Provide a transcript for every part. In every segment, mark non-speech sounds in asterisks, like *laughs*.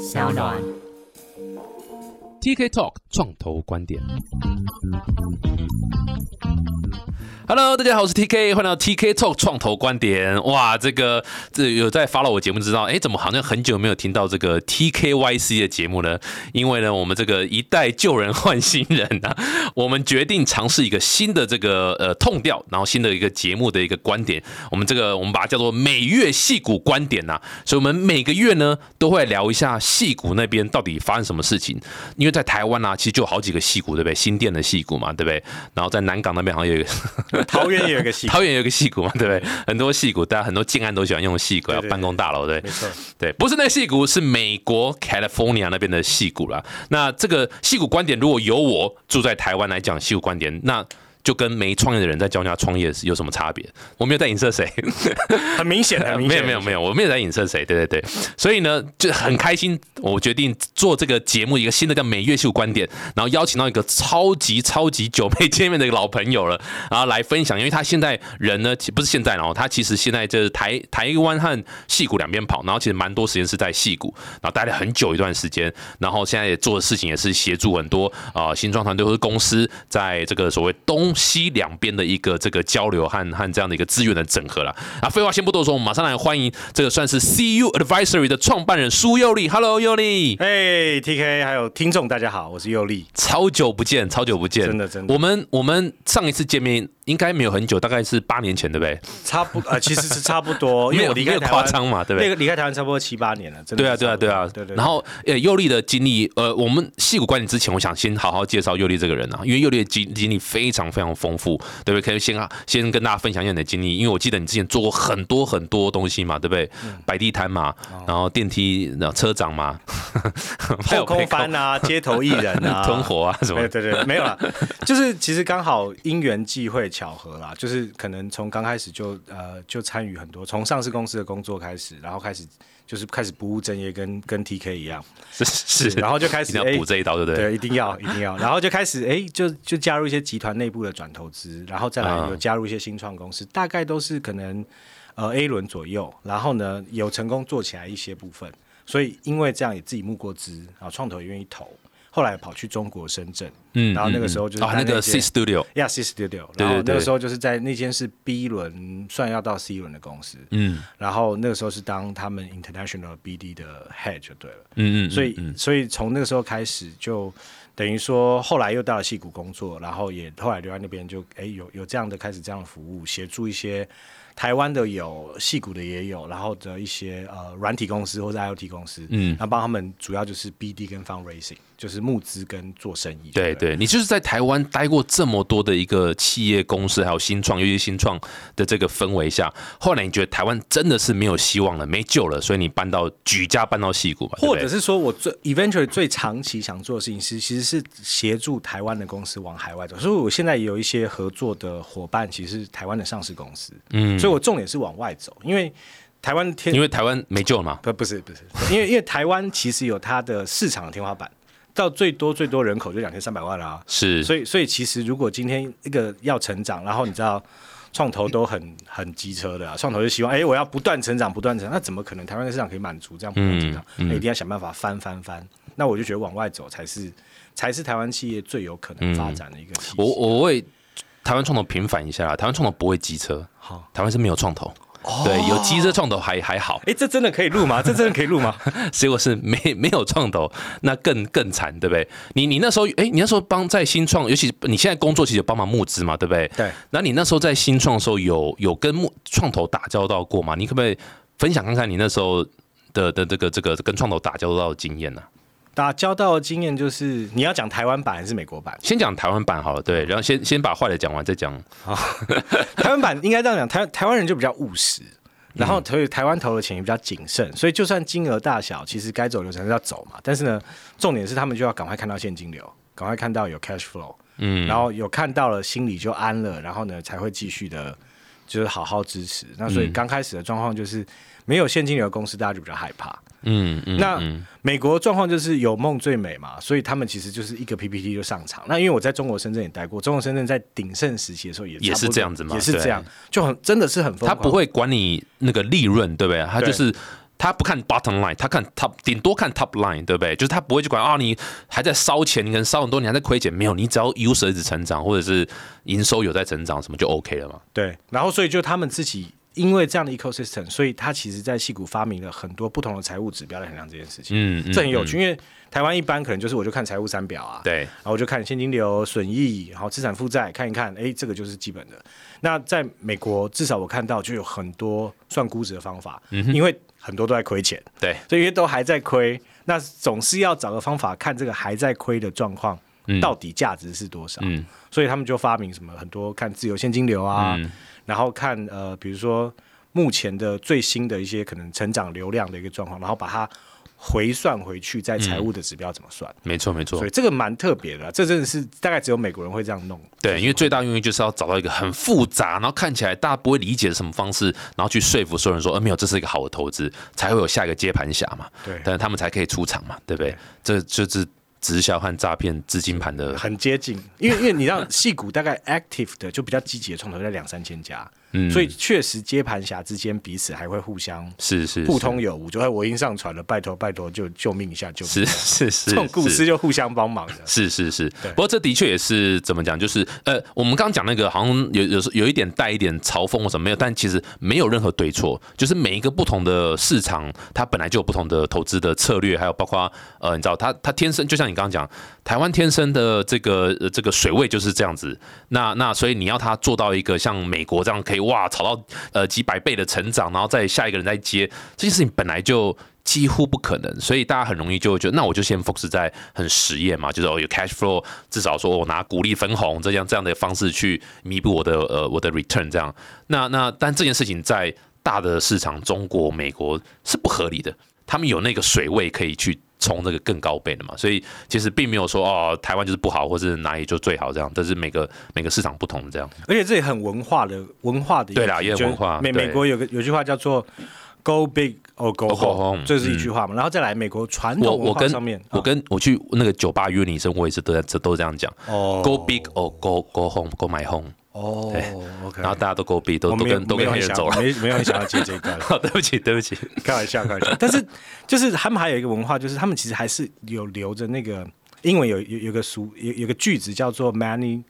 小暖。TK Talk 创投观点。Hello，大家好，我是 TK，欢迎到 TK Talk 创投观点。哇，这个这有在 follow 我节目知道，哎，怎么好像很久没有听到这个 TKYC 的节目呢？因为呢，我们这个一代旧人换新人啊，我们决定尝试一个新的这个呃痛调，然后新的一个节目的一个观点。我们这个我们把它叫做每月戏股观点呐、所以我们每个月呢都会聊一下戏股那边到底发生什么事情。因为在台湾啊，其实就有好几个戏股，对不对？新店的戏股嘛，对不对？然后在南港那边好像有一个 *laughs* 桃园也有一个戏，*laughs* 桃园有一个戏股嘛，对不对？很多戏股，大家很多建案都喜欢用戏股，要办公大楼，对没错，对，不是那个戏股，是美国 California 那边的戏股啦。那这个戏股观点，如果由我住在台湾来讲戏股观点，那就跟没创业的人在教人家创业是有什么差别？我没有在影射谁，很明显，*laughs* 很明没，有没有没有，我没有。在影射谁，对对对，所以呢就很开心，我决定做这个节目一个新的叫每月秀观点，然后邀请到一个超级超级久没见面的一个老朋友了，然后来分享，因为他现在人呢其不是现在，然后他其实现在就是台台湾和戏谷两边跑，然后其实蛮多时间是在戏谷，然后待了很久一段时间，然后现在也做的事情也是协助很多啊、呃新创团队或者公司在这个所谓东西两边的一个这个交流和和这样的一个资源的整合了。啊，废话先不多说，我们马上来欢迎这个算是 CU Advisory 的创办人苏佑丽。Hello，佑利，哎，TK 还有听众大家好，我是佑丽，超久不见，超久不见，真的真的我们我们上一次见面应该没有很久，大概是八年前，对不对？差不呃，*laughs* 其实是差不多，*laughs* 因为我离开台湾，张嘛，对不对？那个离开台湾差不多七八年了，真的对啊，对啊，对啊，对对。然后，呃，佑丽的经历，呃，我们戏骨观点之前，我想先好好介绍佑丽这个人啊，因为佑丽的经经历非常非常丰富，对不对？可以先啊，先跟大家分享一下你的经历，因为我记得你之前做过很多很多东西嘛，对不对？嗯。摆地摊嘛，哦。然后电梯、然后车长嘛，*laughs* 后空翻啊，*laughs* 街头艺人啊，*laughs* 吞火啊什么对对对，没有啦，就是其实刚好因缘际会巧合啦，就是可能从刚开始就呃就参与很多，从上市公司的工作开始，然后开始就是开始不务正业，跟跟 TK 一样，*laughs* 是是，然后就开始 *laughs* 一定要补这一刀，对不对？对，一定要一定要，然后就开始哎，就就加入一些集团内部的转投资，然后再来啊有加入一些新创公司，大概都是可能呃 A 轮左右，然后呢有成功做起来一些部分，所以因为这样也自己募过资啊，创投也愿意投，后来跑去中国深圳，嗯然后那个时候就是啊，那个 C Studio，呀 C Studio，然后那对。个时候就是在那间是 B 轮，算要到 C 轮的公司，嗯。然后那个时候是当他们 International BD 的 Head 就对了。嗯嗯，所以嗯所以从那个时候开始就等于说，后来又到了戏谷工作，然后也后来留在那边就哎有有这样的开始这样的服务，协助一些台湾的有，戏谷的也有，然后的一些呃软体公司或者 IoT 公司，嗯。然后帮他们主要就是 BD 跟 fundraising，就是募资跟做生意。对对，你就是在台湾待过这么多的一个企业公司，还有新创，尤其是新创的这个氛围下，后来你觉得台湾真的是没有希望了，没救了，所以你搬到举家搬到戏谷嘛，对不对？或者是说我最 eventually 最长期想做的事情是，其实是协助台湾的公司往海外走。所以我现在有一些合作的伙伴，其实是台湾的上市公司，嗯，所以我重点是往外走，因为台湾天因为台湾没救了嘛，不不是不是，因为因为台湾其实有它的市场的天花板，到最多最多人口就两千三百万啦、是，所以所以其实如果今天一个要成长，然后你知道。创投都很很机车的、啊，创投就希望，哎、我要不断成长，不断成长，那怎么可能台湾的市场可以满足这样不断成长？嗯嗯那一定要想办法翻翻翻。那我就觉得往外走才是才是台湾企业最有可能发展的一个。我我为台湾创投平反一下啦，台湾创投不会机车，好，台湾是没有创投。对，有机车创投还还好，哎、这真的可以录吗？这真的可以录吗？*laughs* 结果是没没有创投，那更更惨，对不对？你你那时候，哎，你那时候帮在新创，尤其你现在工作其实有帮忙募资嘛，对不对？对。那你那时候在新创的时候有有跟募创投打交道过吗？你可不可以分享看看你那时候的的这个这个跟创投打交道的经验呢、打交道的经验就是，你要讲台湾版还是美国版？先讲台湾版好了，对，然后先先把坏的讲完，再讲。台湾版应该这样讲，台台湾人就比较务实，然后所以台湾投的钱也比较谨慎，所以就算金额大小，其实该走流程是要走嘛。但是呢，重点是他们就要赶快看到现金流，赶快看到有 cash flow，嗯，然后有看到了，心里就安了，然后呢才会继续的，就是好好支持。那所以刚开始的状况就是没有现金流的公司，大家就比较害怕。嗯嗯，那嗯美国状况就是有梦最美嘛，所以他们其实就是一个 PPT 就上场。那因为我在中国深圳也待过，中国深圳在鼎盛时期的时候也也是这样子嘛也是这样，就很真的是很疯狂。他不会管你那个利润，对不对？他就是他不看 bottom line，他看 top，顶多看 top line，对不对？就是他不会去管啊，你还在烧钱，你可能烧很多，你还在亏钱，没有，你只要 user 一直成长，或者是营收有在成长，什么就 OK 了嘛。对，然后所以就他们自己因为这样的 ecosystem，所以它其实在戏股发明了很多不同的财务指标来衡量这件事情。嗯，嗯这很有趣，因为台湾一般可能就是我就看财务三表啊，对，然后我就看现金流、损益，然后资产负债看一看，哎，这个就是基本的。那在美国，至少我看到就有很多算估值的方法，因为很多都在亏钱，对，所以因为都还在亏，那总是要找个方法看这个还在亏的状况到底价值是多少。嗯。所以他们就发明什么很多看自由现金流啊，嗯然后看呃，比如说目前的最新的一些可能成长流量的一个状况，然后把它回算回去，在财务的指标怎么算。没错没错所以，这个蛮特别的啦，这真的是大概只有美国人会这样弄。对，因为最大用意就是要找到一个很复杂，然后看起来大家不会理解的什么方式，然后去说服所有人说，呃，没有，这是一个好的投资，才会有下一个接盘侠嘛，对，但是他们才可以出场嘛，对不对？这就是直销和诈骗资金盘的，很接近，因为因为你知道，戏股大概 active 的就比较积极的创投在两三千家，嗯。所以确实接盘侠之间彼此还会互相是是互通有无，就哎我已经上传了，拜托拜托就救命一下救命一是下，是是这种故事就互相帮忙的。是是是，不过这的确也是怎么讲，就是呃，我们刚刚讲那个好像有有时有一点带一点嘲讽或什么没有，但其实没有任何对错，就是每一个不同的市场，它本来就有不同的投资的策略，还有包括呃，你知道它它天生就像你刚刚讲，台湾天生的这个呃这个水位就是这样子，那那所以你要它做到一个像美国这样可以哇炒到呃几百倍的成长，然后再下一个人再接，这件事情本来就。几乎不可能，所以大家很容易就会觉得，那我就先 focus 在很实验嘛，就是哦有 cash flow，至少说我拿股利分红这样这样的方式去弥补我的呃我的 return 这样。那那但这件事情在大的市场，中国、美国是不合理的，他们有那个水位可以去冲这个更高倍的嘛，所以其实并没有说哦台湾就是不好，或是哪里就最好这样，但是每个每个市场不同的这样。而且这也很文化的文化的对啦也很文化美对。美国有个有句话叫做 “Go big or go Go home”，home，这是一句话嘛。然后再来美国传我统文化上面，我跟我去那个酒吧约女生，我也是都在这都这样讲、哦。G o big or go go home go my home，哦，OK，然后大家都都我没有都跟都跟没有很想黑人走了。没没有很想要接这一段，好，*laughs* 对不起，对不起。开玩笑，开玩笑。但是就是他们还有一个文化，就是他们其实还是有留着那个英文有有有个俗有有个句子叫做 “money”。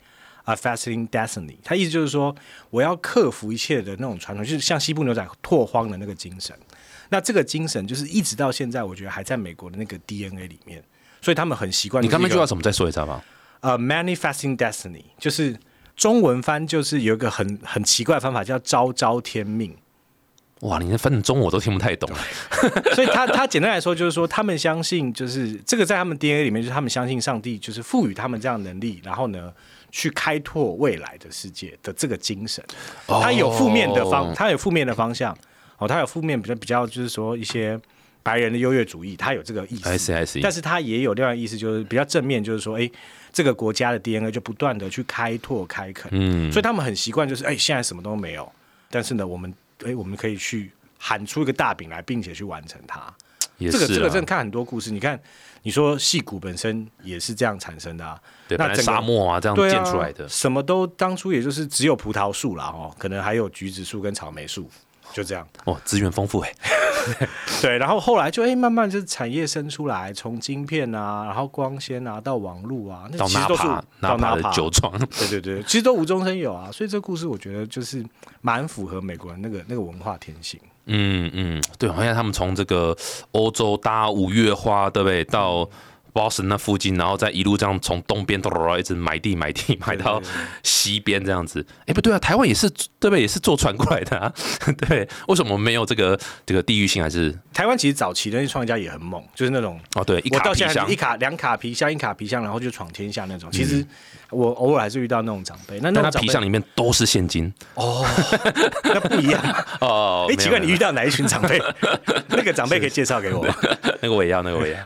啊，fasting destiny，它意思就是说，我要克服一切的那种传统，就是像西部牛仔拓荒的那个精神。那这个精神就是一直到现在，我觉得还在美国的那个 DNA 里面，所以他们很习惯。你刚刚那句话话，怎么再说一次好不好？呃，manifesting destiny，就是中文翻就是有一个很很奇怪的方法，叫昭昭天命。哇，你那翻成中文我都听不太懂。*laughs* 所以他他简单来说就是说，他们相信就是这个在他们 DNA 里面，就是他们相信上帝就是赋予他们这样的能力，然后呢去开拓未来的世界的这个精神。他有负面的方，它有负面的方向哦，他有负面比较比较就是说一些白人的优越主义，他有这个意思。I see, I see 但是他也有另外一意思，就是比较正面，就是说，哎，这个国家的 DNA 就不断的去开拓开垦，嗯，所以他们很习惯，就是哎，现在什么都没有，但是呢，我们哎，我们可以去喊出一个大饼来，并且去完成它。也这个这个真的看很多故事，你看，你说戏骨本身也是这样产生的啊，对，那沙漠啊这样建出来的。什么都当初也就是只有葡萄树啦，哦，可能还有橘子树跟草莓树，就这样。哦，资源丰富哎。*laughs* 对，然后后来就哎、慢慢就是产业生出来，从晶片啊，然后光纤啊，到网络啊，那其实都是到哪的酒庄，对对对，其实都无中生有啊，所以这故事我觉得就是蛮符合美国人那个那个文化天性。嗯嗯，对，好像他们从这个欧洲搭五月花，对不对？到 Boston 那附近，然后再一路这样从东边一直买地买地买到西边这样子。哎，不对啊，台湾也是对不对？也是坐船过来的啊。*laughs* 对，为什么没有这个这个地域性？还是台湾其实早期的那些创业家也很猛，就是那种哦，对，一卡皮箱一卡两卡皮箱一卡皮箱，然后就闯天下那种。其实我偶尔还是遇到那种长辈，那那皮箱里面都是现金哦，那不一样。*laughs* 哦。哎，奇怪，你遇到哪一群长辈？*laughs* 那个长辈可以介绍给我吗？那个我也要，那个我也要。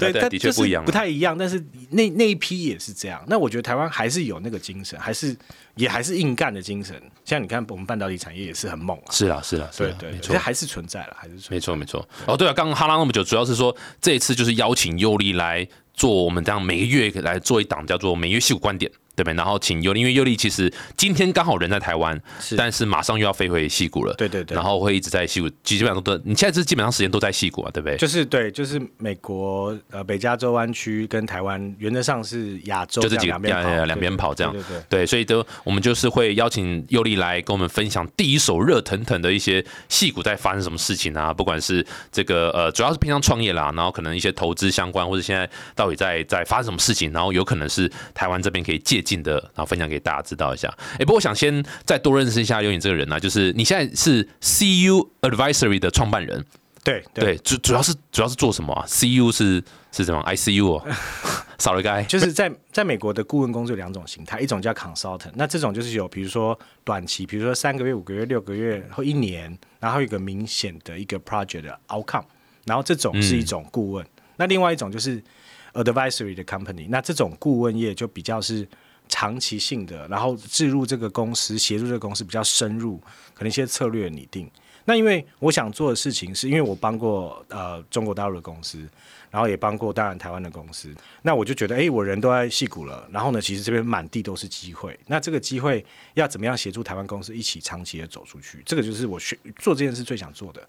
对，对，但的确不一样就是不。太一样。但是那那一批也是这样。那我觉得台湾还是有那个精神，还是也还是硬干的精神。像你看，我们半导体产业也是很猛啊。是啊，是啊，是啊，对对，没错。还是存在了，还是存在。没错，没错。哦，对啊，刚刚哈拉那么久，主要是说这一次就是邀请优力来做我们这样每个月来做一档叫做每月戏骨观点。对不对？然后请尤利，因为尤利其实今天刚好人在台湾，是但是马上又要飞回戏谷了。对对对然后会一直在戏谷，基本上都你现在是基本上时间都在戏谷啊，对不对？就是对，就是美国呃北加州湾区跟台湾原则上是亚洲就这几个两边跑，两两边跑这样对对对。对，所以都我们就是会邀请尤利来跟我们分享第一手热腾腾的一些戏谷在发生什么事情啊，不管是这个呃，主要是平常创业啦，然后可能一些投资相关，或者现在到底在在发生什么事情，然后有可能是台湾这边可以借鉴的，然后分享给大家知道一下。哎，不过我想先再多认识一下尤颖这个人啊，就是你现在是 CU Advisory 的创办人，对对，主主要是主要是做什么啊？CU 是是什么？ICU 哦，*laughs* 少了一个 I，就是在在美国的顾问工作有两种形态，一种叫 consultant，那这种就是有比如说短期，比如说三个月、五个月、六个月或一年，然后有一个明显的一个 project 的 outcome，然后这种是一种顾问。那另外一种就是 advisory 的 company，那这种顾问业就比较是长期性的，然后置入这个公司，协助这个公司比较深入，可能一些策略拟定。那因为我想做的事情，是因为我帮过呃中国大陆的公司，然后也帮过当然台湾的公司，那我就觉得，哎，我人都在戏谷了，然后呢，其实这边满地都是机会，那这个机会要怎么样协助台湾公司一起长期的走出去？这个就是我学做这件事最想做的。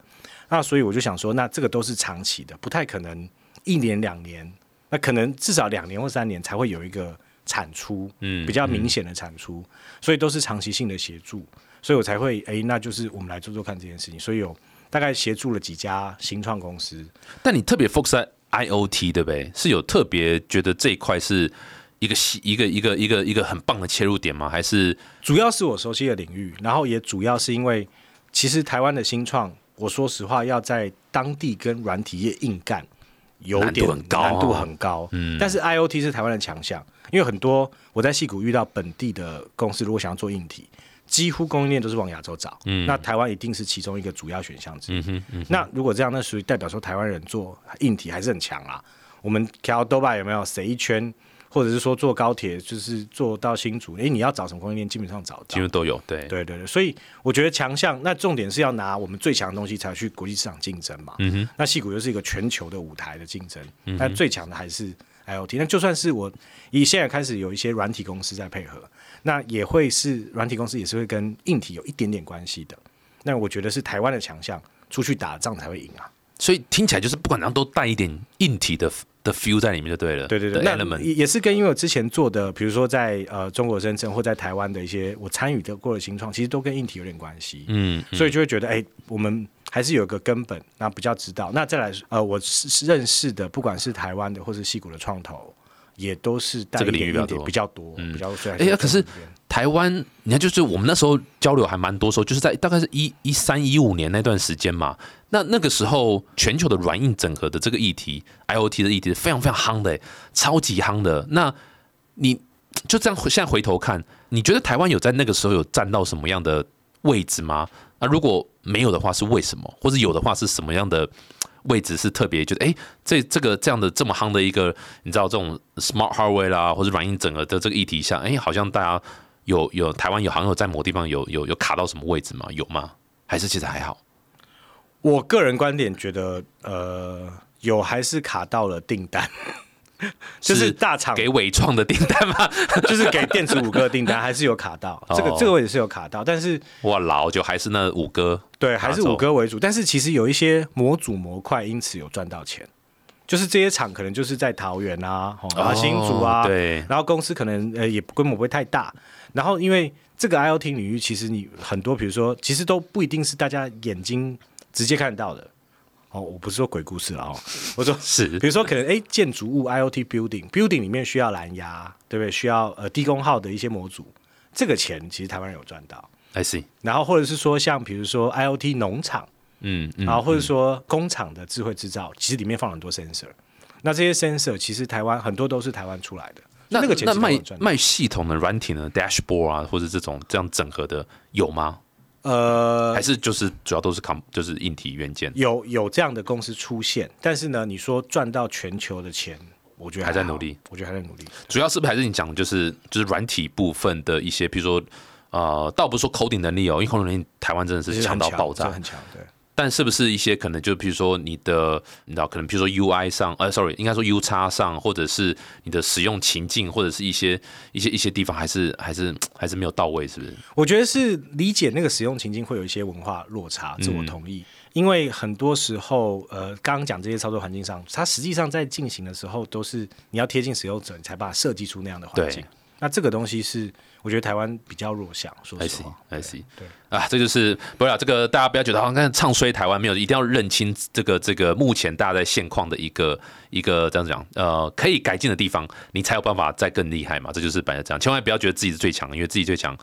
那所以我就想说，那这个都是长期的，不太可能一年两年，那可能至少两年或三年才会有一个产出，嗯比较明显的产出，所以都是长期性的协助，所以我才会，哎，那就是我们来做做看这件事情，所以有大概协助了几家新创公司，但你特别 focus 在 IOT 对不对？是有特别觉得这一块是一个一个一个一个一个很棒的切入点吗？还是主要是我熟悉的领域，然后也主要是因为，其实台湾的新创，我说实话，要在当地跟软体业硬干，有点难度很高哦难度很高。嗯，但是 IOT 是台湾的强项，因为很多我在戏谷遇到本地的公司，如果想要做硬体，几乎供应链都是往亚洲找。嗯，那台湾一定是其中一个主要选项之一。嗯嗯那如果这样，那属于代表说台湾人做硬体还是很强啦。我们调多巴有没有谁一圈，或者是说坐高铁就是坐到新竹，诶，你要找什么供应链，基本上找到。几乎都有？对，对对对，所以我觉得强项，那重点是要拿我们最强的东西才去国际市场竞争嘛。嗯哼，那戏谷又是一个全球的舞台的竞争，但最强的还是 IOT。那就算是我以现在开始有一些软体公司在配合，那也会是软体公司也是会跟硬体有一点点关系的。那我觉得是台湾的强项，出去打仗才会赢啊。所以听起来就是不管怎样都带一点硬体的的 feel 在里面就对了。对对对，那也也是跟因为我之前做的，比如说在呃中国深圳或在台湾的一些我参与的过的新创，其实都跟硬体有点关系。嗯，所以就会觉得，哎、我们还是有个根本，那比较知道。那再来，呃，我是是认识的，不管是台湾的或是戏谷的创投，也都是带这个领域比较多比较多，比较虽然哎呀可是台湾，你看，就是我们那时候交流还蛮多时候，就是在大概是一一三一五年那段时间嘛。那那个时候，全球的软硬整合的这个议题，IOT 的议题是非常非常夯的，超级夯的。那你就这样现在回头看，你觉得台湾有在那个时候有占到什么样的位置吗？那如果没有的话，是为什么？或者有的话，是什么样的位置是特别觉得，哎、这这个这样的这么夯的一个，你知道这种 smart hardware 啦，或者软硬整合的这个议题下，哎、好像大家有有台湾有好像有在某地方有有有卡到什么位置吗？有吗？还是其实还好？我个人观点觉得，呃，有还是卡到了订单，*laughs* 就是大厂给伟创的订单吗？*laughs* 就是给电子五哥订单还是有卡到，这个哦这个位置是有卡到，但是哇，老就还是那五哥，对，还是五哥为主，但是其实有一些模组模块因此有赚到钱，就是这些厂可能就是在桃园啊、哦、然后新竹啊，哦对，然后公司可能呃也规模不会太大，然后因为这个 IoT 领域其实你很多，比如说其实都不一定是大家眼睛直接看到的。哦，我不是说鬼故事了，哦，*laughs* 我说是比如说可能哎建筑物 IoT building building 里面需要蓝牙，对不对？需要呃低功耗的一些模组，这个钱其实台湾人有赚到。I see，然后或者是说像比如说 IoT 农场，嗯嗯，然后或者说工厂的智慧制造，其实里面放了很多 sensor。那这些 sensor 其实台湾很多都是台湾出来的，那那个钱那卖卖系统的软体呢，dashboard 啊，或者这种这样整合的有吗？呃还是就是主要都是 com 就是硬体元件，有有这样的公司出现，但是呢，你说赚到全球的钱，我觉得好还在努力，我觉得还在努力。主要是不是还是你讲的就是就是软体部分的一些，比如说呃，倒不是说 coding 能力哦，因为 coding 能力台湾真的是强到爆炸这，很强，对。但是不是一些可能就比如说你的，你知道，可能比如说 UI 上，呃，sorry，应该说 U 叉上，或者是你的使用情境，或者是一些一些一些地方，还是还是还是没有到位，是不是？我觉得是理解那个使用情境会有一些文化落差，这我同意。因为很多时候，呃，刚刚讲这些操作环境上，它实际上在进行的时候，都是你要贴近使用者，你才把它设计出那样的环境。那这个东西是。我觉得台湾比较弱小，说实话。I see，对啊，这就是不要这个，大家不要觉得好像唱衰台湾没有，一定要认清这个这个目前大家在现况的一个一个这样讲，呃，可以改进的地方，你才有办法再更厉害嘛。这就是本来这样，千万不要觉得自己是最强，因为自己最强。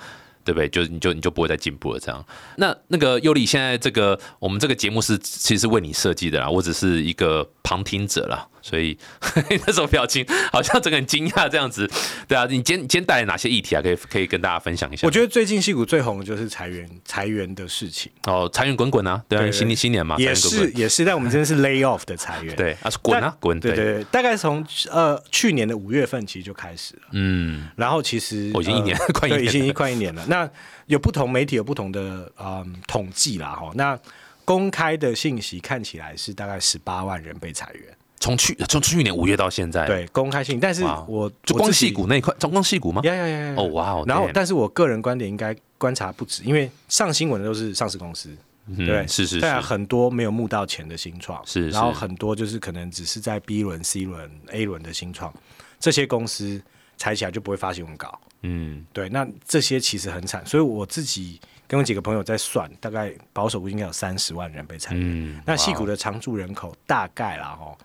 对不对？就你就你就不会再进步了，这样。那那个尤里，现在这个我们这个节目是其实是为你设计的啦，我只是一个旁听者啦，所以 *laughs* 那种表情好像整个很惊讶这样子。对啊，你今今天带来哪些议题啊？可以可以跟大家分享一下。我觉得最近戏股最红的就是裁员裁员的事情。哦，裁员滚滚啊，对啊，新年新年嘛，也是也是，但我们真的是 lay off 的裁员，*laughs* 对啊，是滚啊滚，对。对对，大概从呃去年的五月份其实就开始了，嗯，然后其实我已经一年 *laughs* 快一年，已经快一年了，那。那有不同媒体有不同的嗯统计啦哈，那公开的信息看起来是大概十八万人被裁员，从去从去年五月到现在，对公开信，但是我就光细股那一块，中光细股吗？呀呀呀！哦哇哦，然后但是我个人观点应该观察不止，因为上新闻的都是上市公司，对，是是，但很多没有募到钱的新创，是，然后很多就是可能只是在 B 轮、C 轮、A 轮的新创，这些公司裁起来就不会发新闻稿。嗯，对，那这些其实很惨，所以我自己跟我几个朋友在算，大概保守估计应该有三十万人被裁员。那戏谷的常住人口大概啦，哈，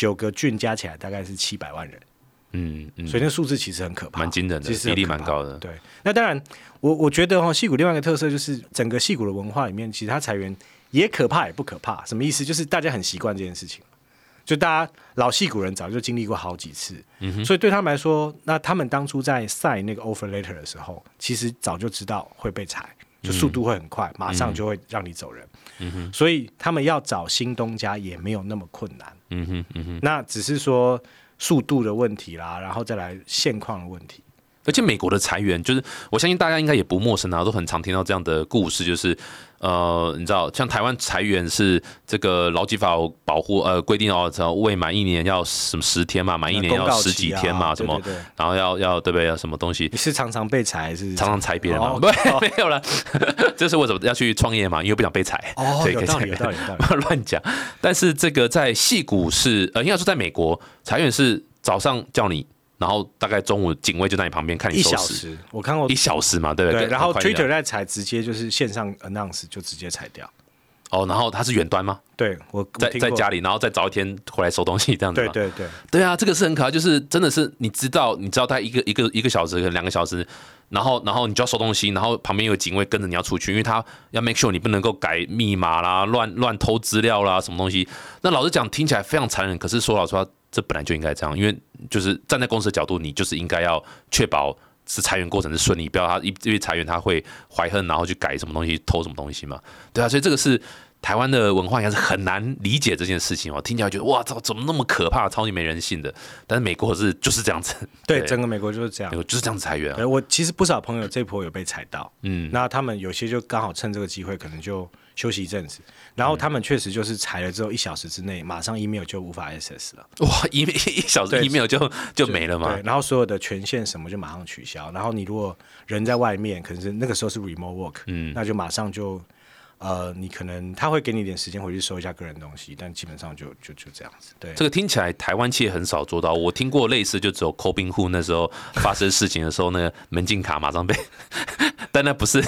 九个郡加起来大概是七百万人。嗯嗯，所以那数字其实很可怕，蛮惊人的，比例蛮高的。对，那当然，我我觉得哈，戏谷另外一个特色就是整个戏谷的文化里面，其实它裁员也可怕也不可怕。什么意思？就是大家很习惯这件事情。就大家老戏骨人早就经历过好几次，嗯所以对他们来说，那他们当初在 sign 那个 offer letter 的时候，其实早就知道会被裁，就速度会很快，马上就会让你走人。嗯所以他们要找新东家也没有那么困难。嗯哼，嗯哼，那只是说速度的问题啦，然后再来现况的问题。而且美国的裁员，就是我相信大家应该也不陌生啊，都很常听到这样的故事，就是呃，你知道，像台湾裁员是这个劳基法保护呃规定哦，未满一年要什么十天嘛，满一年要十几天嘛，什么，然后要要对不对？要什么东西？你是常常被裁还是常常裁别人吗？*laughs* 不，没有了，*laughs* 这是为什么要去创业嘛？因为不想被裁，哦，有道理，有道理，*laughs* 乱讲。但是这个在戏股是呃，应该说在美国裁员是早上叫你。然后大概中午警卫就在你旁边看你收拾，我看过一小时嘛，对不对？然后 Twitter 在裁，直接就是线上 announce 就直接裁掉。哦，然后他是远端吗？对，我在在家里，然后再早一天回来收东西这样子。对对对，对啊，这个是很可怕，就是真的是你知道，你知道他一个一个一个小时，可能两个小时，然后然后你就要收东西，然后旁边有警卫跟着你要出去，因为他要 make sure 你不能够改密码啦，乱乱偷资料啦，什么东西。那老实讲，听起来非常残忍，可是说老实话。这本来就应该这样，因为就是站在公司的角度，你就是应该要确保是裁员过程是顺利，不要他因为裁员他会怀恨，然后去改什么东西、偷什么东西嘛，对啊，所以这个是台湾的文化，应该是很难理解这件事情哦。听起来觉得哇，操，怎么那么可怕，超级没人性的？但是美国是就是这样子，对，整个美国就是这样，就是这样子裁员。我其实不少朋友这波有被裁到，嗯，那他们有些就刚好趁这个机会，可能就。休息一阵子，然后他们确实就是裁了之后一小时之内，马上 email 就无法 access 了。哇，一 *laughs* 一小时 email 就就没了嘛？对，然后所有的权限什么就马上取消。然后你如果人在外面，可能是那个时候是 remote work，嗯，那就马上就呃，你可能他会给你一点时间回去收一下个人东西，但基本上就就就这样子。对，这个听起来台湾企业很少做到。我听过类似，就只有 c o b i n g 那时候发生事情的时候，那个门禁卡马上被。*laughs* 但那不是，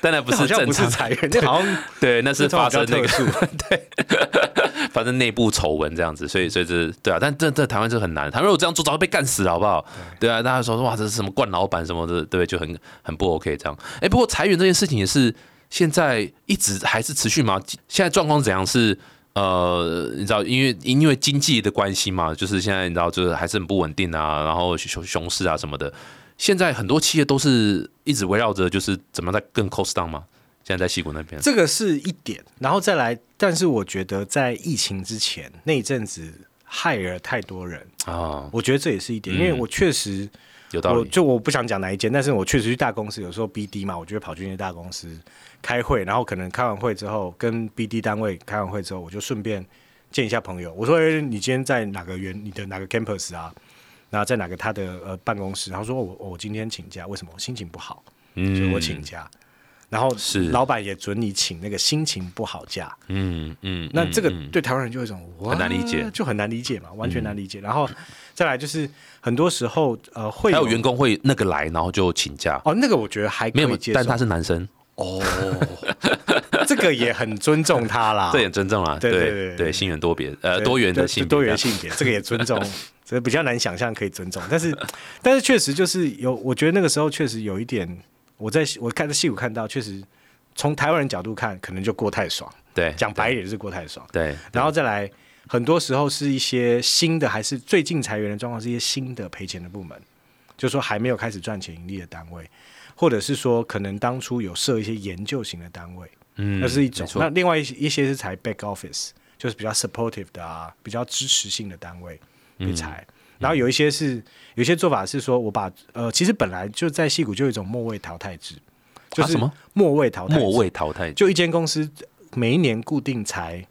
但那不是正常裁员，那好像对，那是发生那个 *laughs* 对，发生内部丑闻这样子，所以所以这对啊，但这这台湾是很难，台湾如果这样做早就被干死了，好不好？对啊，大家说哇，这是什么惯老板什么的，对，就很很不 OK 这样。哎，不过裁员这件事情也是现在一直还是持续吗？现在状况怎样？是呃，你知道，因为因为经济的关系嘛，就是现在你知道，就是还是很不稳定啊，然后熊熊市啊什么的。现在很多企业都是一直围绕着，就是怎么在更 cost down 吗？现在在西谷那边，这个是一点，然后再来。但是我觉得在疫情之前那一阵子，害了太多人，啊，我觉得这也是一点，因为我确实。有道理。就我不想讲哪一间，但是我确实去大公司，有时候 BD 嘛，我就会跑去那些大公司开会，然后可能开完会之后，跟 BD 单位开完会之后，我就顺便见一下朋友。我说：“哎，你今天在哪个园？你的哪个 campus 啊？然后在哪个他的呃办公室？”然后说：“我我今天请假，为什么？我心情不好，所以我请假。”然后是老板也准你请那个心情不好假。嗯嗯，那这个嗯对台湾人就有一种很难理解就很难理解嘛，完全难理解。然后再来就是很多时候呃会还有员工会那个来，然后就请假，哦，那个我觉得还可没有以接，受，但他是男生，哦，*laughs* 这个也很尊重他啦，这也尊重啦。对对对对对性缘多别呃多元的性别多元性别，这个也尊重，*laughs* 这比较难想象可以尊重，但是但是确实就是有，我觉得那个时候确实有一点，我在我看在戏骨看到，确实从台湾人角度看，可能就过太爽，对讲白一点是过太爽，对，然后再来。很多时候是一些新的，还是最近裁员的状况，是一些新的赔钱的部门，就是说还没有开始赚钱盈利的单位，或者是说可能当初有设一些研究型的单位，嗯那是一种。那另外一些一些是裁 back office，就是比较 supportive 的啊，比较支持性的单位被裁。嗯然后有一些是有一些做法是说，我把呃，其实本来就在戏谷就有一种末位淘汰制，就是啊什么？末位淘汰，末位淘汰，就一间公司每一年固定裁，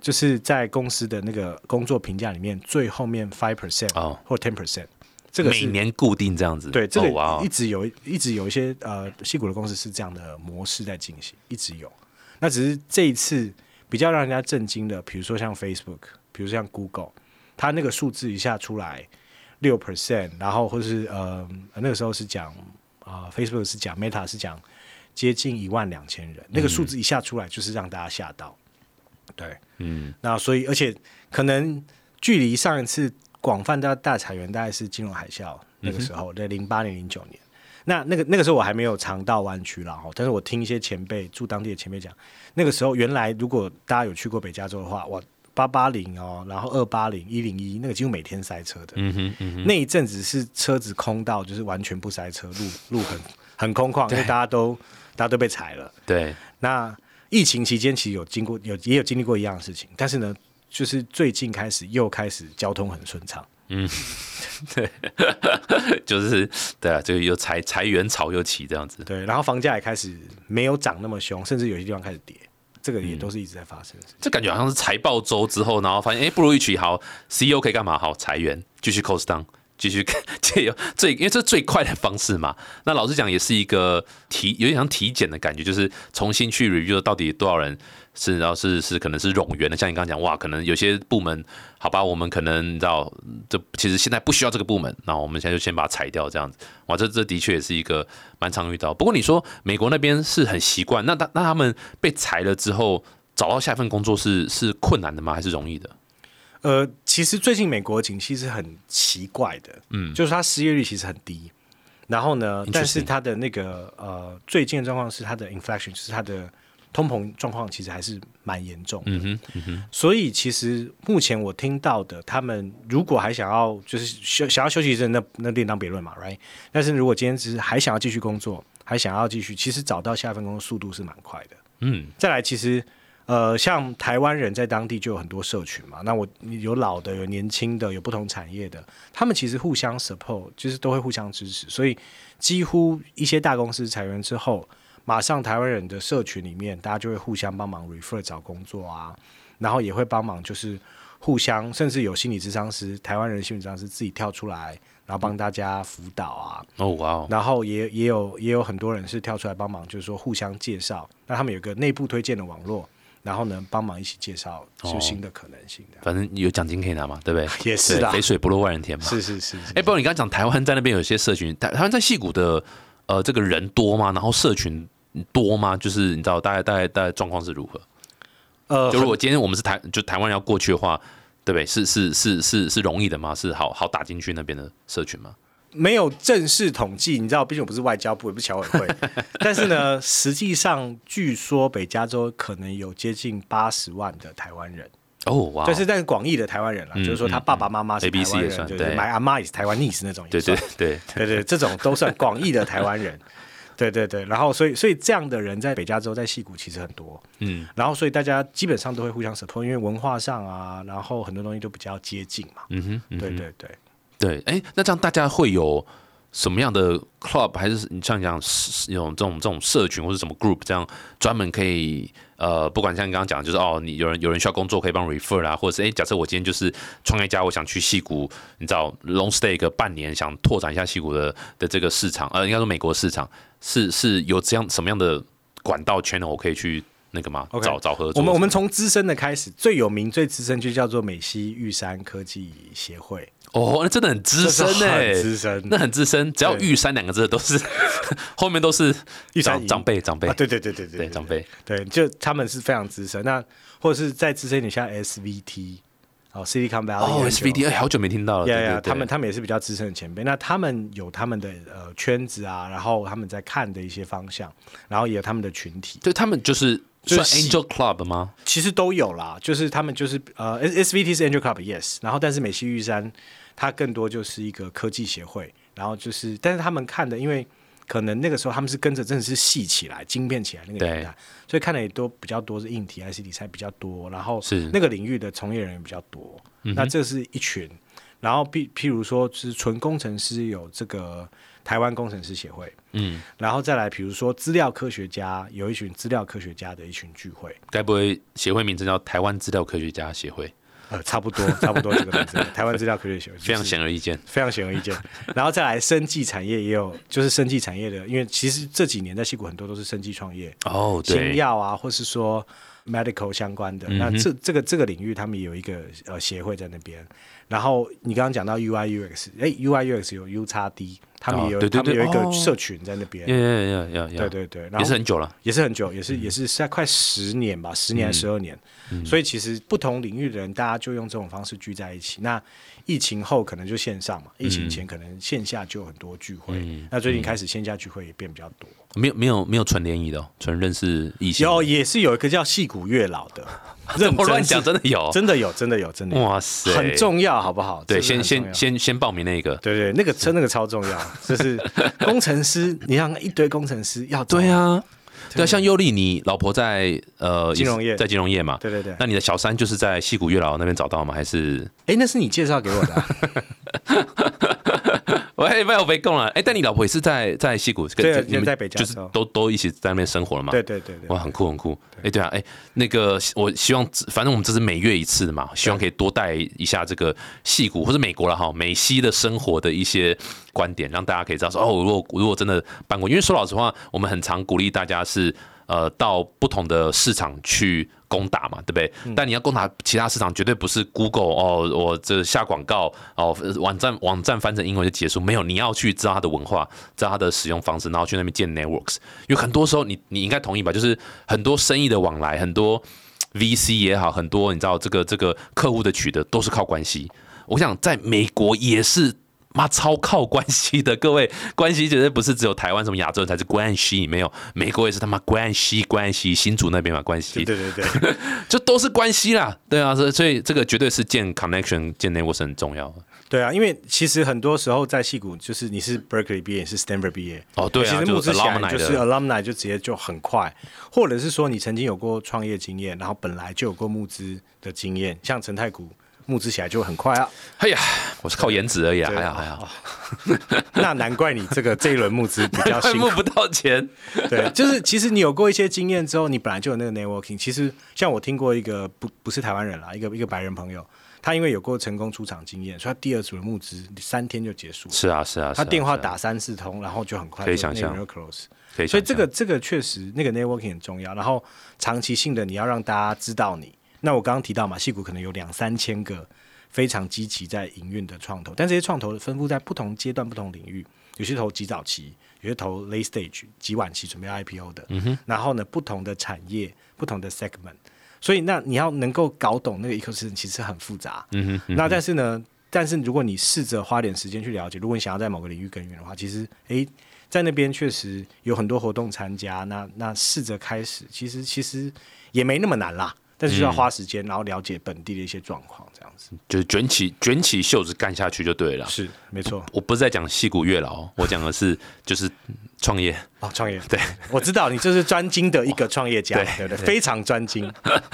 就是在公司的那个工作评价里面最后面 five percent 哦。或 ten percent，这个每年固定这样子。对，这个一直有、一直有一些呃，戏骨的公司是这样的模式在进行，一直有。那只是这一次比较让人家震惊的，比如说像 Facebook，比如说像 Google，它那个数字一下出来六 percent，然后或是呃那个时候是讲啊、呃 Facebook 是讲 Meta 是讲接近一万两千人，那个数字一下出来就是让大家吓到。对，嗯，那所以而且可能距离上一次广泛大大裁员大概是金融海啸那个时候，在零八年、零九年。那那个那个时候我还没有常到湾区了，哈，但是我听一些前辈住当地的前辈讲，那个时候原来如果大家有去过北加州的话，哇，八八零哦，然后二八零、一零一，那个几乎每天塞车的。嗯哼嗯哼，那一阵子是车子空到就是完全不塞车，路路很很空旷，因为大家都大家都被裁了。对，那疫情期间其实有经过有也有经历过一样的事情，但是呢，就是最近开始又开始交通很顺畅。嗯，*laughs* 对就是对啊，这个又裁裁员潮又起这样子。对，然后房价也开始没有涨那么凶，甚至有些地方开始跌，这个也都是一直在发生。这感觉好像是财报周之后，然后发现哎，不如一取好，CEO 可以干嘛？好，裁员，继续 cost down，继续借由最，因为这最快的方式嘛。那老实讲，也是一个体，有点像体检的感觉，就是重新去 review 到底多少人是，然后是是可能是冗员的，像你刚刚讲，哇，可能有些部门，好吧，我们可能你知道，这其实现在不需要这个部门，那我们现在就先把它裁掉，这样子。哇，这这的确也是一个蛮常遇到。不过你说美国那边是很习惯，那他那他们被裁了之后，找到下一份工作是是困难的吗？还是容易的？呃，其实最近美国的景气是很奇怪的，嗯，就是它失业率其实很低，然后呢，但是它的那个呃最近的状况是它的 inflation，就是它的通膨状况其实还是蛮严重的。嗯哼，嗯哼，所以其实目前我听到的，他们如果还想要就是休想要休息一阵，那那另当别论嘛，right？但是如果今天只是还想要继续工作，还想要继续，其实找到下一份工作速度是蛮快的。嗯，再来，其实呃，像台湾人在当地就有很多社群嘛，那我有老的，有年轻的，有不同产业的，他们其实互相 support，就是都会互相支持，所以几乎一些大公司裁员之后，马上台湾人的社群里面，大家就会互相帮忙 refer 找工作啊，然后也会帮忙就是互相，甚至有心理咨商师，台湾人心理咨商师自己跳出来，然后帮大家辅导啊，哦哇哦，然后也也有也有很多人是跳出来帮忙，就是说互相介绍。那他们有个内部推荐的网络，然后呢帮忙一起介绍就新的可能性的。反正有奖金可以拿嘛，对不对？*laughs* 也是的肥水不落外人田嘛。是是是是哎，不过你刚刚讲台湾在那边有些社群，台台湾在戏谷的呃这个人多吗？然后社群多吗？就是你知道大概大概大概状况是如何？呃就如果今天我们是台就台湾人要过去的话，对不对？是是是是是容易的吗？是好好打进去那边的社群吗？没有正式统计，你知道，毕竟我不是外交部，也不是侨委会，*laughs* 但是呢，实际上据说北加州可能有接近八十万的台湾人，哦哇。哦，但是但是广义的台湾人啦，嗯就是说他爸爸妈妈是台湾人，对就是买阿妈也是台湾 niece 那种也对算。对，对，对对，这种都算广义的台湾人。*laughs* 对对对，然后所以所以这样的人在北加州在戏谷其实很多，嗯，然后所以大家基本上都会互相 support，因为文化上啊，然后很多东西都比较接近嘛。嗯哼，嗯哼。对对对，对，哎，那这样大家会有什么样的 club，还是你像讲是有这种这种社群或者什么 group，这样专门可以呃，不管像你刚刚讲，就是哦，你有人有人需要工作可以帮 refer 啊，或者是哎，假设我今天就是创业家，我想去戏谷，你知道 long stay 个半年，想拓展一下戏谷的的这个市场，呃，应该说美国市场是是有这样什么样的管道 channel 我可以去那个吗？找找合作？我们我们从资深的开始，最有名最资深就叫做美西玉山科技协会，哦，那真的很资深这是哎、很资深。那很资深，只要玉山两个字都是 *laughs* 后面都是玉山营长长辈长辈。啊，对对对对对对长辈，对，就他们是非常资深。那或者是再资深一点，像 SVT 哦，Silicon Valley 哦 Angel SVD 哎好久没听到了，呀呀，对对对。他们他们也是比较资深的前辈。那他们有他们的呃圈子啊，然后他们在看的一些方向，然后也有他们的群体，对他们就是算就是 Angel Club 吗？其实都有啦。就是他们就是呃 S SVT 是 Angel Club yes，然后但是美西玉山它更多就是一个科技协会，然后就是但是他们看的，因为可能那个时候他们是跟着真的是细起来、晶片起来那个年代，所以看的也都比较多是硬体、IC 题材比较多，然后是那个领域的从业人员比较多。那这是一群，然后譬譬如说是纯工程师有这个台湾工程师协会，嗯，然后再来比如说资料科学家有一群资料科学家的一群聚会，该不会协会名称叫台湾资料科学家协会？呃，差不多差不多这个名字，*laughs* 台湾资料科学协会、非常显而易见。非常显而易见。*laughs* 然后再来生技产业也有，就是生技产业的，因为其实这几年在西谷很多都是生技创业，哦，新对，药啊，或是说 medical 相关的。那这这个这个领域，他们也有一个呃协会在那边。然后你刚刚讲到 UI UX，哎，UI UX 有 U 叉 D，他们也有、他们有一个社群在那边。对对对，然后也是很久了。也是很久，也是也是在快十年吧，十年还是十二年。所以其实不同领域的人，大家就用这种方式聚在一起。那疫情后可能就线上嘛，疫情前可能线下就有很多聚会。那最近开始线下聚会也变比较多。没有没有没有纯联谊的、哦，纯认识异性。有也是有一个叫戏骨月老的，*laughs* 认我乱讲，真的有。真的有，真的有，真的有，哇塞，很重要，好不好？对，先先先先报名那个。对对，那个真那个超重要，*laughs* 就是工程师，你让一堆工程师要 *laughs* 对，啊，对啊，像尤丽，你老婆在呃金融业在金融业嘛？对对对。那你的小三就是在戏骨月老那边找到吗？还是哎，那是你介绍给我的啊，喂，没有被供了？哎，但你老婆也是在在西谷，对跟你们在北加就是都都一起在那边生活了嘛？对对对对。哇，很酷很酷！哎，对啊，哎，那个我希望，反正我们这是每月一次的嘛，希望可以多带一下这个戏谷或者美国了哈，美西的生活的一些观点，让大家可以知道说，哦，如果如果真的办过，因为说老实话，我们很常鼓励大家是呃到不同的市场去攻打嘛，对不对？但你要攻打其他市场，绝对不是 Google 哦，我这下广告哦，网站网站翻成英文就结束，没有，你要去知道它的文化，知道它的使用方式，然后去那边建 networks。因为很多时候你你应该同意吧，就是很多生意的往来，很多 VC 也好，很多你知道这个这个客户的取得都是靠关系。我想在美国也是。妈超靠关系的，各位关系绝对不是只有台湾什么亚洲人才是关系，没有美国也是他妈关系关系，新竹那边嘛关系，对对对，*laughs* 就都是关系啦，对啊，所以所以这个绝对是建 connection 建 network 是很重要的。对啊，因为其实很多时候在戏谷，就是你是 Berkeley 毕业，是 Stanford 毕业，哦，对啊，其实募资起来就是，alumni 就直接就很快，或者是说你曾经有过创业经验，然后本来就有过募资的经验，像陈太谷募资起来就很快啊。哎呀，我是靠颜值而已啊，对还好还好，*laughs* 那难怪你这个这一轮募资比较辛苦。*laughs* 不到钱，对，就是其实你有过一些经验之后，你本来就有那个 networking。其实像我听过一个不不是台湾人啦，一个一个白人朋友，他因为有过成功出场经验，所以他第二组的募资三天就结束了。是啊是啊，是啊他电话打三四通，然后就很快就可以想象内容就 close。可以想象，所以这个这个确实那个 networking 很重要，然后长期性的你要让大家知道你。那我刚刚提到嘛，戏股可能有两三千个非常积极在营运的创投，但这些创投分布在不同阶段、不同领域，有些投极早期，有些投 late stage 极晚期准备 IPO 的。嗯、然后呢，不同的产业、不同的 segment，所以那你要能够搞懂那个 ecosystem 其实很复杂。嗯哼嗯那但是呢，但是如果你试着花点时间去了解，如果你想要在某个领域耕耘的话，其实诶，在那边确实有很多活动参加。那那试着开始，其实其实也没那么难啦。但是就要花时间，然后了解本地的一些状况，这样子。就是卷起卷起袖子干下去就对了。是，没错。我不是在讲戏骨月老，我讲的是就是创业啊，创业。对，我知道你就是专精的一个创业家，对对，非常专精。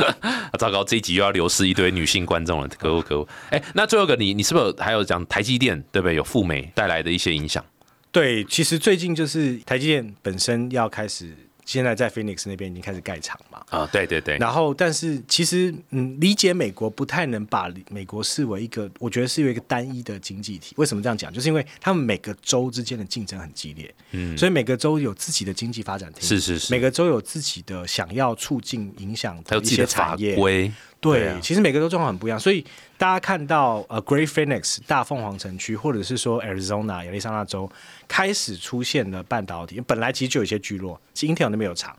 *laughs* 糟糕，这一集又要流失一堆女性观众了，*laughs* 可恶可恶！哎，那最后一个，你你是不是还有讲台积电对不对？有赴美带来的一些影响？对，其实最近就是台积电本身要开始。现在在 Phoenix 那边已经开始盖厂嘛？啊，对对对。然后，但是其实，嗯，理解美国不太能把美国视为一个，我觉得是有一个单一的经济体。为什么这样讲？就是因为他们每个州之间的竞争很激烈，嗯，所以每个州有自己的经济发展。是是是。每个州有自己的想要促进、影响的一些产业。规。对，其实每个都状况很不一样，所以大家看到呃，Great Phoenix 大凤凰城区，或者是说 Arizona 亚利桑那州开始出现了半导体，本来其实就有一些聚落，其实 Intel 那边有厂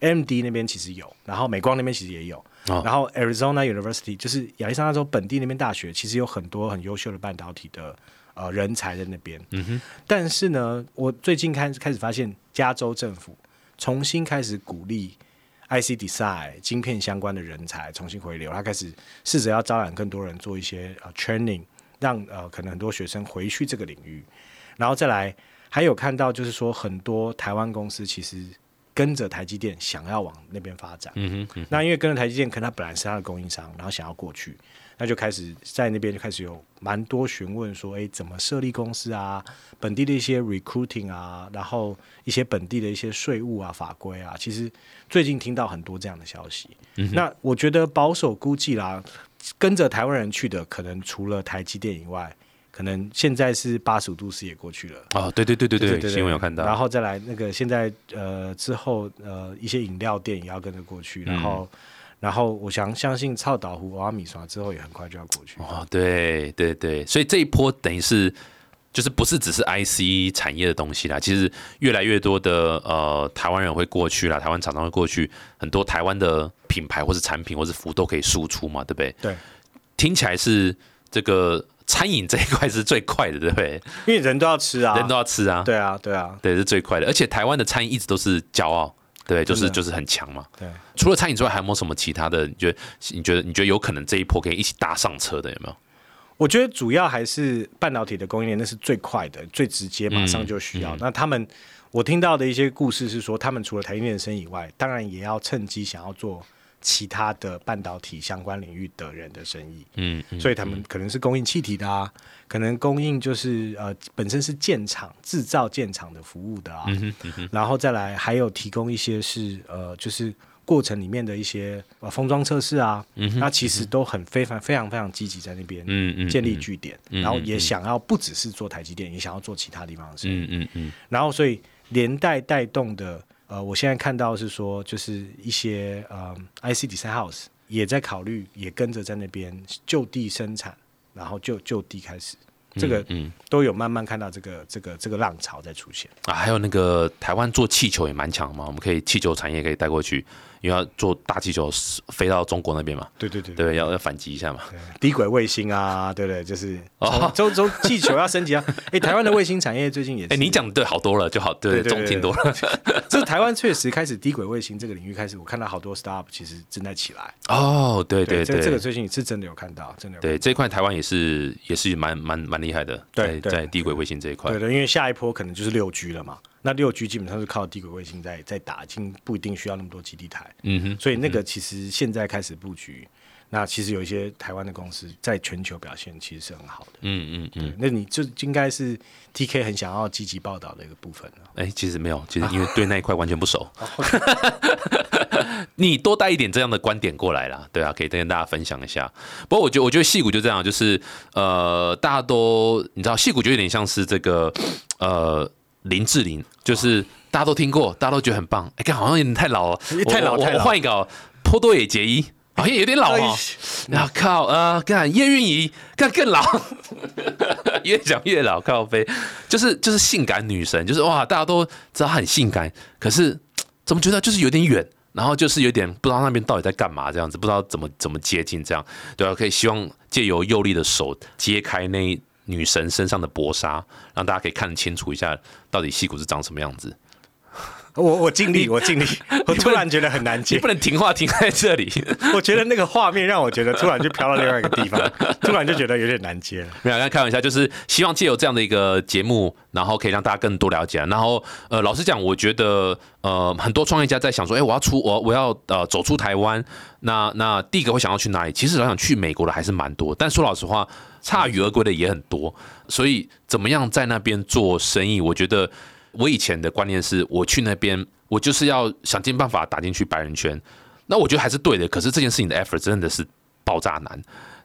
，AMD 那边其实有，然后美光那边其实也有，然后 Arizona University 就是亚利桑那州本地那边大学，其实有很多很优秀的半导体的呃人才在那边。嗯哼。但是呢，我最近开开始发现，加州政府重新开始鼓励。IC design 晶片相关的人才重新回流，他开始试着要招揽更多人做一些呃 training，让呃可能很多学生回去这个领域，然后再来还有看到就是说很多台湾公司其实跟着台积电想要往那边发展，嗯哼，那因为跟着台积电，可能他本来是他的供应商，然后想要过去。那就开始在那边就开始有蛮多询问说，哎，怎么设立公司啊？本地的一些 recruiting 啊，然后一些本地的一些税务啊、法规啊，其实最近听到很多这样的消息。那我觉得保守估计啦，跟着台湾人去的，可能除了台积电以外，可能现在是八十五度 C 也过去了。哦，对对对对对，新闻有看到。然后再来那个现在呃之后呃一些饮料店也要跟着过去，然后。然后我想相信超岛湖阿米刷之后也很快就要过去。哦，对对对，所以这一波等于是就是不是只是 IC 产业的东西啦，其实越来越多的呃台湾人会过去啦，台湾厂商会过去，很多台湾的品牌或是产品或是服务都可以输出嘛，对不对？对，听起来是这个餐饮这一块是最快的，对不对？因为人都要吃啊，人都要吃啊，对啊，对啊，对是最快的，而且台湾的餐饮一直都是骄傲。对，就是就是很强嘛。对，除了餐饮之外，还有没有什么其他的？你觉得？你觉得？你觉得有可能这一波可以一起搭上车的有没有？我觉得主要还是半导体的供应链，那是最快的、最直接，马上就需要。那他们，我听到的一些故事是说，他们除了台积电生以外，当然也要趁机想要做。其他的半导体相关领域的人的生意，嗯，所以他们可能是供应气体的啊，可能供应就是呃本身是建厂制造建厂的服务的啊，然后再来还有提供一些是呃就是过程里面的一些呃封装测试啊，那其实都很非常非常非常积极在那边建立据点，然后也想要不只是做台积电，也想要做其他地方的事情，嗯嗯嗯，然后所以连带带动的。呃，我现在看到是说，就是一些呃，IC Design House 也在考虑，也跟着在那边就地生产，然后就就地开始，这个嗯，都有慢慢看到这个这个这个浪潮在出现啊。还有那个台湾做气球也蛮强嘛，我们可以气球产业可以带过去。因为要做大气球飞到中国那边嘛，对对对，对要要反击一下嘛，低轨卫星啊，对不对？就是哦，周周气球要升级啊！*laughs* 哎，台湾的卫星产业最近也是，哎，你讲的对好多了，就好，对，中挺多了。*laughs* 这台湾确实开始低轨卫星这个领域开始，我看到好多 startup 其实正在起来。哦，对对对，这个最近是真的有看到，真的有。对这块台湾也是也是蛮蛮蛮厉害的，对，在低轨卫星这一块，对对，因为下一波可能就是六 G 了嘛。那六 G 基本上是靠低轨卫星在在打，已经不一定需要那么多基地台。嗯哼，所以那个其实现在开始布局，那其实有一些台湾的公司在全球表现其实是很好的。嗯嗯嗯，那你就应该是 TK 很想要积极报道的一个部分了。哎，其实没有，其实因为对那一块完全不熟。*laughs* *laughs* 你多带一点这样的观点过来啦，对啊，可以跟大家分享一下。不过我觉得，我觉得戏骨就这样，就是呃，大家都你知道，戏骨就有点像是这个呃。林志玲就是大家都听过，大家都觉得很棒。哎，看好像有点太老了，太老太老。我换一个，哦，坡多野结衣好像有点老哦。啊靠，呃，看叶蕴仪，看更老，*laughs* 越讲越老。靠飞，就是就是性感女神，就是哇，大家都知道她很性感，可是怎么觉得就是有点远，然后就是有点不知道那边到底在干嘛，这样子不知道怎么怎么接近，这样对啊，可以希望借由右力的手揭开那。女神身上的薄纱，让大家可以看得清楚一下，到底戏骨是长什么样子。我我尽力，我尽力。我 *laughs* 突然觉得很难接你不，能停话停在这里。我觉得那个画面让我觉得突然就飘到另外一个地方，*laughs* 突然就觉得有点难接了。没有，刚才开玩笑，就是希望借由这样的一个节目，然后可以让大家更多了解。然后，呃，老实讲，我觉得，呃，很多创业家在想说，哎、我要出，我我要呃走出台湾，那那第一个会想要去哪里？其实老想去美国的还是蛮多，但说老实话，铩羽而归的也很多。所以，怎么样在那边做生意？我觉得我以前的观念是，我去那边，我就是要想尽办法打进去白人圈。那我觉得还是对的，可是这件事情的 effort 真的是爆炸难。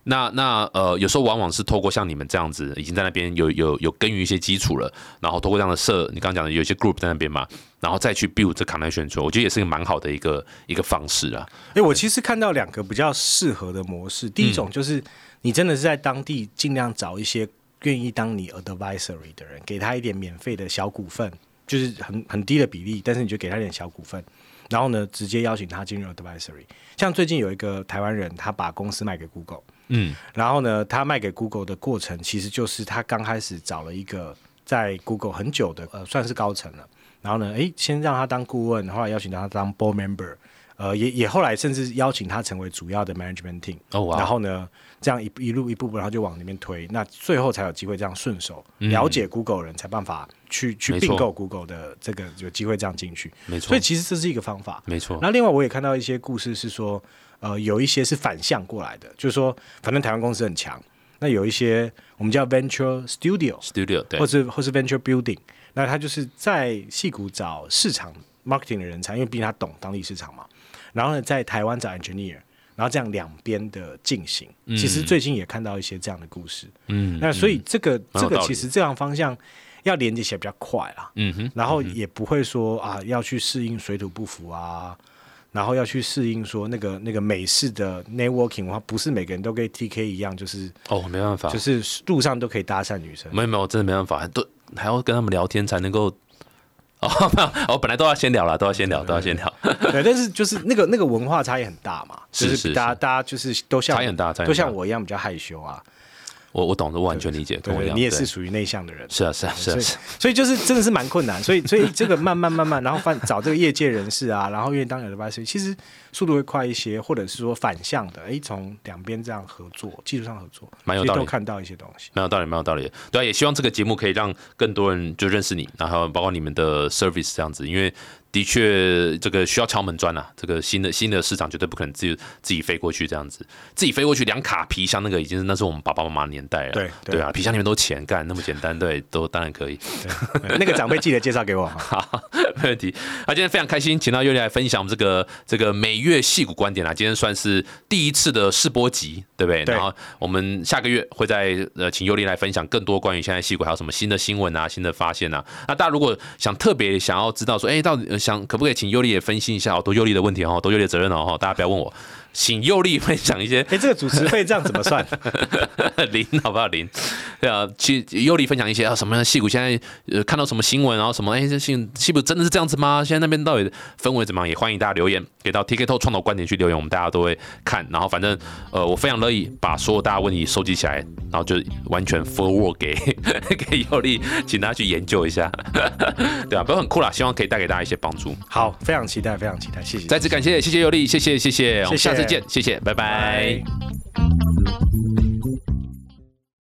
那那呃，有时候往往是透过像你们这样子，已经在那边有有有耕耘一些基础了，然后透过这样的社，你刚刚讲的有一些 group 在那边嘛，然后再去 build 这 connection 出来，我觉得也是一个蛮好的一个一个方式啊。哎、我其实看到两个比较适合的模式。第一种就是你真的是在当地尽量找一些愿意当你 advisory 的人，给他一点免费的小股份，就是很很低的比例，但是你就给他一点小股份，然后呢，直接邀请他进入 advisory。像最近有一个台湾人，他把公司卖给 Google，嗯，然后呢，他卖给 Google 的过程，其实就是他刚开始找了一个在 Google 很久的，呃，算是高层了。然后呢，诶，先让他当顾问，后来邀请他当 board member，呃，也也后来甚至邀请他成为主要的 management team。哦哇然后呢，这样一一路一步步，然后就往里面推，那最后才有机会这样顺手了解 Google 人，才办法去去并购 Google 的这个有机会这样进去。没错所以其实这是一个方法。没错，那另外我也看到一些故事是说，呃，有一些是反向过来的，就是说，反正台湾公司很强，那有一些我们叫 venture studio，studio 对或，是或是 venture building，那他就是在戏谷找市场 marketing 的人才，因为毕竟他懂当地市场嘛。然后呢，在台湾找 engineer，然后这样两边的进行。其实最近也看到一些这样的故事。嗯，那所以这个、这个其实这样方向要连接起来比较快啦。嗯哼，然后也不会说啊要去适应水土不服啊，然后要去适应说那个那个美式的 networking 的话，不是每个人都跟 TK 一样，就是哦，没办法，就是路上都可以搭讪女生。没有没有，真的没办法，都还要跟他们聊天才能够。哦，没有，哦，本来都要先聊了，都要先聊，都要先聊，对，*laughs* 但是就是那个那个文化差异很大嘛，就是是大家大家就是都像差异很大。都像我一样比较害羞啊。我我懂得，我完全理解，跟我一对，样，你也是属于内向的人。是啊是啊是啊 *laughs* 所以就是真的是蛮困难，所以所以这个慢慢慢慢，然后翻找这个业界人士啊，然后愿意当 advisor，其实速度会快一些，或者是说反向的，哎，从两边这样合作，技术上合作，蛮有道理都看到一些东西。蛮有道理，蛮有道理的。对啊，也希望这个节目可以让更多人就认识你，然后包括你们的 service 这样子，因为的确这个需要敲门砖啊，这个新的新的市场绝对不可能自己自己飞过去这样子，自己飞过去两卡皮箱那个已经是那是我们爸爸妈妈年代了，对对啊，皮箱里面都钱干那么简单，对，都当然可以。那个长辈记得介绍给我。*laughs* 好，没问题。那今天非常开心，请到尤里来分享我们这个这个每月戏股观点啊。今天算是第一次的试播集，对不对？对然后我们下个月会在呃，请尤里来分享更多关于现在戏股还有什么新的新闻啊、新的发现啊。那大家如果想特别想要知道说，哎，到底呃想可不可以请尤里也分析一下哦，多尤里的问题哦，多尤里的责任哦，哈大家不要问我。请佑力分享一些哎，这个主持费这样怎么算？*laughs* 零好不好？零，对啊，去佑力分享一些啊，什么样的戏骨现在呃看到什么新闻，然后什么哎，这戏戏骨真的是这样子吗？现在那边到底氛围怎么样？也欢迎大家留言，给到 TKT 创投观点去留言，我们大家都会看。然后反正呃，我非常乐意把所有大家问题收集起来，然后就完全 forward 给 *laughs* 给尤力，请大家去研究一下，*laughs* 对啊，不过很酷啦，希望可以带给大家一些帮助。好，非常期待，非常期待，谢谢。再次感谢，谢谢尤力，谢谢谢谢，我们下次见，谢谢，拜拜拜